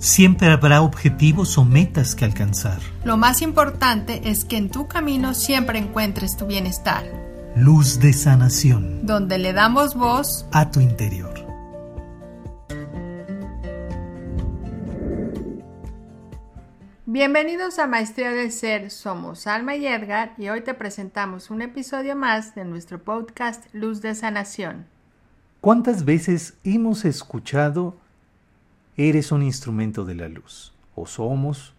Siempre habrá objetivos o metas que alcanzar. Lo más importante es que en tu camino siempre encuentres tu bienestar. Luz de sanación. Donde le damos voz a tu interior. Bienvenidos a Maestría del Ser, somos Alma y Edgar y hoy te presentamos un episodio más de nuestro podcast Luz de Sanación. ¿Cuántas veces hemos escuchado eres un instrumento de la luz o somos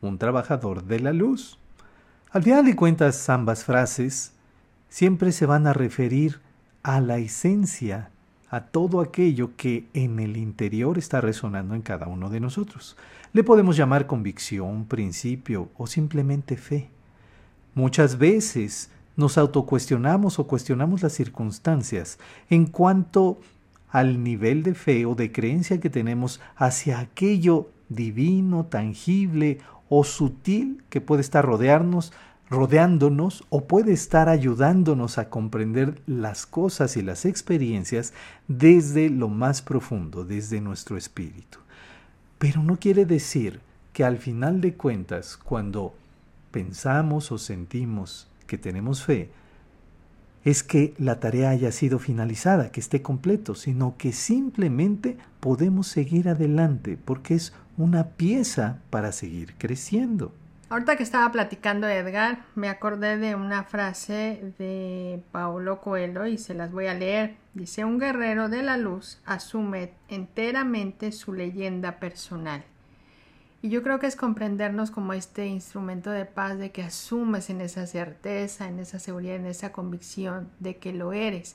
un trabajador de la luz. Al final de cuentas, ambas frases siempre se van a referir a la esencia, a todo aquello que en el interior está resonando en cada uno de nosotros. Le podemos llamar convicción, principio o simplemente fe. Muchas veces nos autocuestionamos o cuestionamos las circunstancias en cuanto al nivel de fe o de creencia que tenemos hacia aquello divino, tangible o sutil que puede estar rodearnos, rodeándonos o puede estar ayudándonos a comprender las cosas y las experiencias desde lo más profundo, desde nuestro espíritu. Pero no quiere decir que al final de cuentas, cuando pensamos o sentimos que tenemos fe, es que la tarea haya sido finalizada, que esté completo, sino que simplemente podemos seguir adelante porque es una pieza para seguir creciendo. Ahorita que estaba platicando Edgar, me acordé de una frase de Paulo Coelho y se las voy a leer. Dice, un guerrero de la luz asume enteramente su leyenda personal. Y yo creo que es comprendernos como este instrumento de paz de que asumes en esa certeza, en esa seguridad, en esa convicción de que lo eres.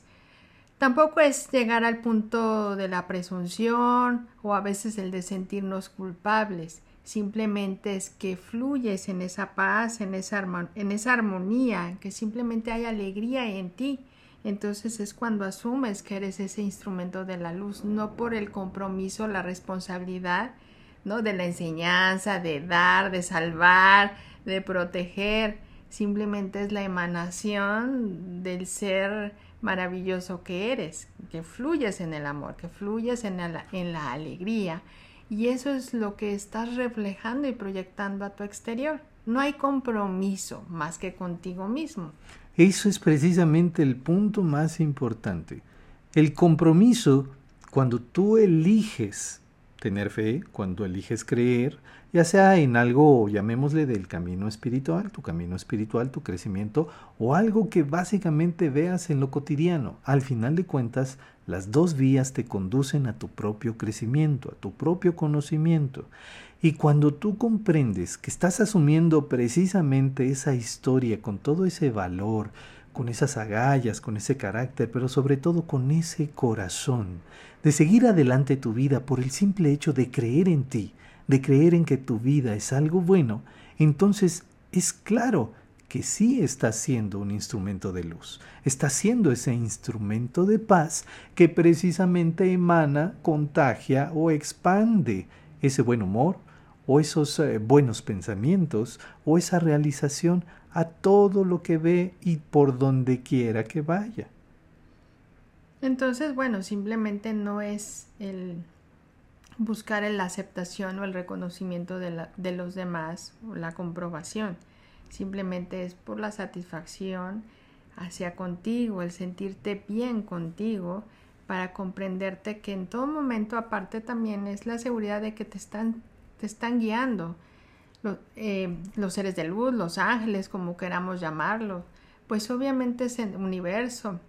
Tampoco es llegar al punto de la presunción o a veces el de sentirnos culpables. Simplemente es que fluyes en esa paz, en esa, en esa armonía, que simplemente hay alegría en ti. Entonces es cuando asumes que eres ese instrumento de la luz, no por el compromiso, la responsabilidad, De la enseñanza, de dar, de salvar, de proteger. Simplemente es la emanación del ser maravilloso que eres, que fluyes en el amor, que fluyes en la, en la alegría. Y eso es lo que estás reflejando y proyectando a tu exterior. No hay compromiso más que contigo mismo. Eso es precisamente el punto más importante. El compromiso, cuando tú eliges tener fe, cuando eliges creer, ya sea en algo, llamémosle del camino espiritual, tu camino espiritual, tu crecimiento, o algo que básicamente veas en lo cotidiano. Al final de cuentas, las dos vías te conducen a tu propio crecimiento, a tu propio conocimiento. Y cuando tú comprendes que estás asumiendo precisamente esa historia con todo ese valor, con esas agallas, con ese carácter, pero sobre todo con ese corazón, de seguir adelante tu vida por el simple hecho de creer en ti, de creer en que tu vida es algo bueno, entonces es claro que sí estás siendo un instrumento de luz, estás siendo ese instrumento de paz que precisamente emana, contagia o expande ese buen humor o esos eh, buenos pensamientos o esa realización a todo lo que ve y por donde quiera que vaya. Entonces, bueno, simplemente no es el buscar la aceptación o el reconocimiento de, de los demás o la comprobación. Simplemente es por la satisfacción hacia contigo, el sentirte bien contigo para comprenderte que en todo momento aparte también es la seguridad de que te están, te están guiando, eh, los, seres de luz, los ángeles, como queramos llamarlo, pues obviamente es el universo.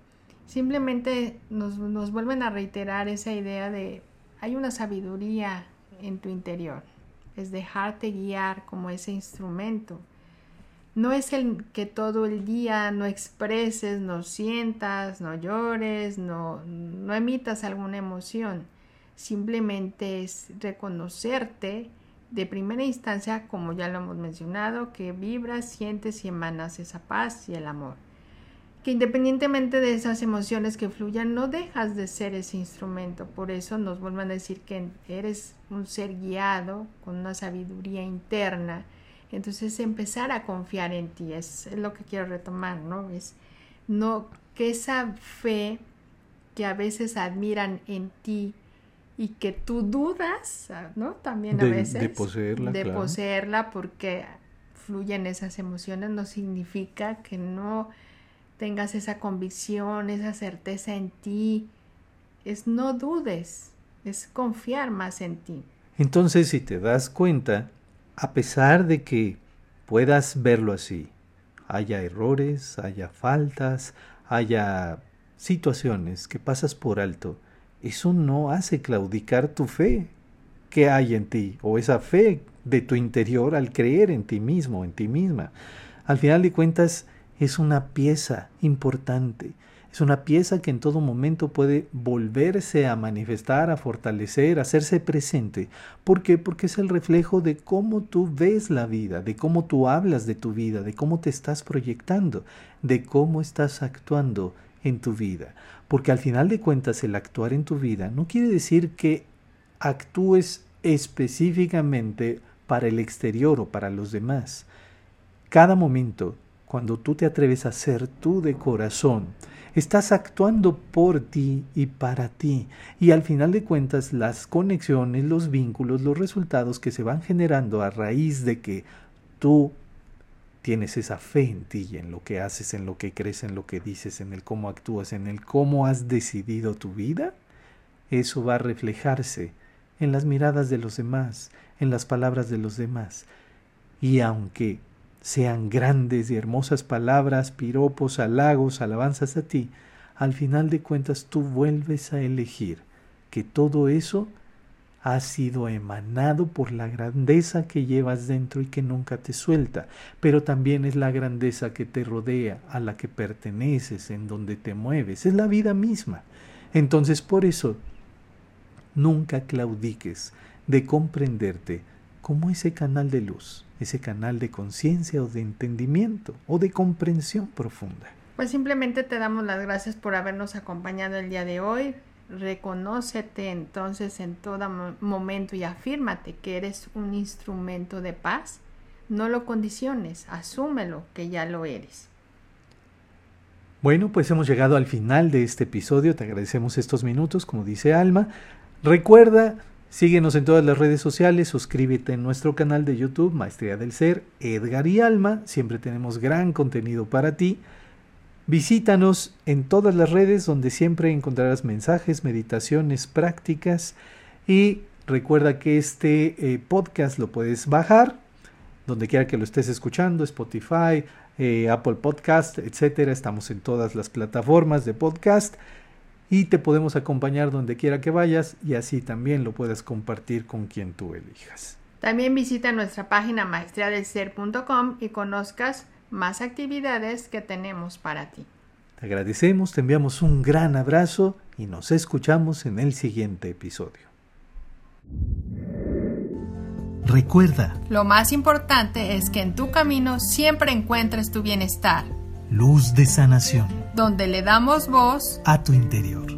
Simplemente nos, nos vuelven a reiterar esa idea de hay una sabiduría en tu interior, es dejarte guiar como ese instrumento. No es el que todo el día no expreses, no sientas, no llores, no, no emitas alguna emoción. Simplemente es reconocerte de primera instancia, como ya lo hemos mencionado, que vibras, sientes y emanas esa paz y el amor. Que independientemente de esas emociones que fluyan, no dejas de ser ese instrumento. Por eso nos vuelven a decir que eres un ser guiado con una sabiduría interna. Entonces empezar a confiar en ti es, es lo que quiero retomar, ¿no? Es no que esa fe que a veces admiran en ti y que tú dudas, ¿no? También a De- veces. de poseerla, De claro. poseerla porque fluyen esas emociones, no significa que no tengas esa convicción, esa certeza en ti. Es no dudes, es confiar más en ti. Entonces, si te das cuenta, a pesar de que puedas verlo así, haya errores, haya faltas, haya situaciones que pasas por alto, eso no hace claudicar tu fe que hay en ti o esa fe de tu interior al creer en ti mismo, en ti misma. Al final de cuentas, es una pieza importante. Es una pieza que en todo momento puede volverse a manifestar, a fortalecer, a hacerse presente. ¿Por qué? Porque es el reflejo de cómo tú ves la vida, de cómo tú hablas de tu vida, de cómo te estás proyectando, de cómo estás actuando en tu vida. Porque al final de cuentas el actuar en tu vida no quiere decir que actúes específicamente para el exterior o para los demás. Cada momento, cuando tú te atreves a ser tú de corazón, estás actuando por ti y para ti. Y al final de cuentas, las conexiones, los vínculos, los resultados que se van generando a raíz de que tú tienes esa fe en ti en lo que haces, en lo que crees, en lo que dices, en el cómo actúas, en el cómo has decidido tu vida, eso va a reflejarse en las miradas de los demás, en las palabras de los demás. Y aunque sean grandes y hermosas palabras, piropos, halagos, alabanzas a ti, al final de cuentas tú vuelves a elegir que todo eso ha sido emanado por la grandeza que llevas dentro y que nunca te suelta, pero también es la grandeza que te rodea, a la que perteneces, en donde te mueves, es la vida misma. Entonces por eso, nunca claudiques de comprenderte como ese canal de luz, ese canal de conciencia o de entendimiento o de comprensión profunda. Pues simplemente te damos las gracias por habernos acompañado el día de hoy. Reconócete entonces en todo mo- momento y afírmate que eres un instrumento de paz. No lo condiciones, asúmelo que ya lo eres. Bueno, pues hemos llegado al final de este episodio. Te agradecemos estos minutos, como dice Alma. Recuerda, síguenos en todas las redes sociales, suscríbete en nuestro canal de YouTube, Maestría del Ser, Edgar y Alma. Siempre tenemos gran contenido para ti. Visítanos en todas las redes donde siempre encontrarás mensajes, meditaciones, prácticas y recuerda que este eh, podcast lo puedes bajar donde quiera que lo estés escuchando, Spotify, eh, Apple Podcast, etcétera. Estamos en todas las plataformas de podcast y te podemos acompañar donde quiera que vayas y así también lo puedes compartir con quien tú elijas. También visita nuestra página maestriadelser.com y conozcas más actividades que tenemos para ti. Te agradecemos, te enviamos un gran abrazo y nos escuchamos en el siguiente episodio. Recuerda, Lo más importante es que en tu camino siempre encuentres tu bienestar, luz de sanación donde le damos voz a tu interior.